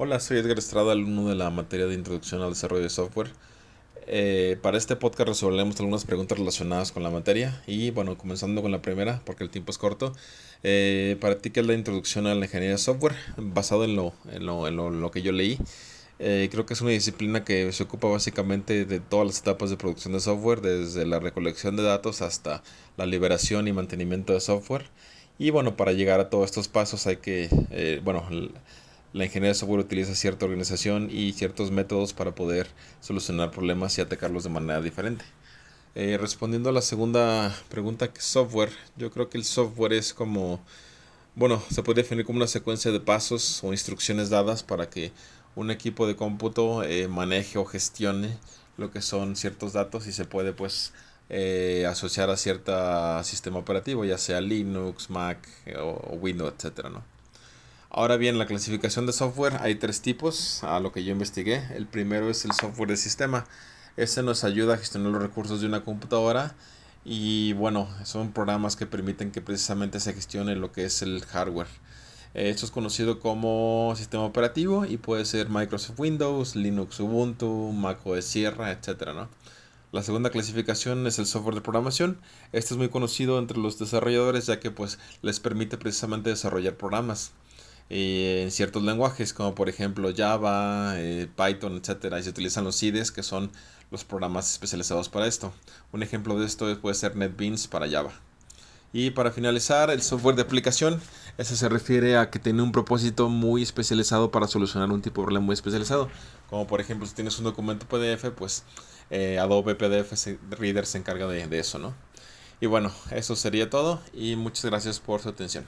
Hola, soy Edgar Estrada, alumno de la materia de Introducción al Desarrollo de Software. Eh, para este podcast resolveremos algunas preguntas relacionadas con la materia y bueno, comenzando con la primera, porque el tiempo es corto. Eh, para ti, ¿qué es la introducción a la ingeniería de software? Basado en lo, en lo, en lo, que yo leí, eh, creo que es una disciplina que se ocupa básicamente de todas las etapas de producción de software, desde la recolección de datos hasta la liberación y mantenimiento de software. Y bueno, para llegar a todos estos pasos hay que, bueno, la ingeniería de software utiliza cierta organización y ciertos métodos para poder solucionar problemas y atacarlos de manera diferente. Eh, respondiendo a la segunda pregunta, que software, yo creo que el software es como, bueno, se puede definir como una secuencia de pasos o instrucciones dadas para que un equipo de cómputo eh, maneje o gestione lo que son ciertos datos y se puede pues eh, asociar a cierto sistema operativo, ya sea Linux, Mac o, Windows, etcétera, ¿no? Ahora bien, la clasificación de software hay tres tipos, a lo que yo investigué. El primero es el software de sistema. Este nos ayuda a gestionar los recursos de una computadora y bueno, son programas que permiten que precisamente se gestione lo que es el hardware. Esto es conocido como sistema operativo y puede ser Microsoft Windows, Linux Ubuntu, Mac OS Sierra, etc. ¿no? La segunda clasificación es el software de programación. Este es muy conocido entre los desarrolladores ya que pues les permite precisamente desarrollar programas. Eh, en ciertos lenguajes, como por ejemplo Java, eh, Python, etcétera, y se utilizan los IDEs, que son los programas especializados para esto. Un ejemplo de esto puede ser NetBeans para Java. Y para finalizar, el software de aplicación, ese se refiere a que tiene un propósito muy especializado para solucionar un tipo de problema muy especializado. Como por ejemplo, si tienes un documento PDF, pues eh, Adobe PDF Reader se encarga de, de eso, ¿no? Y bueno, eso sería todo y muchas gracias por su atención.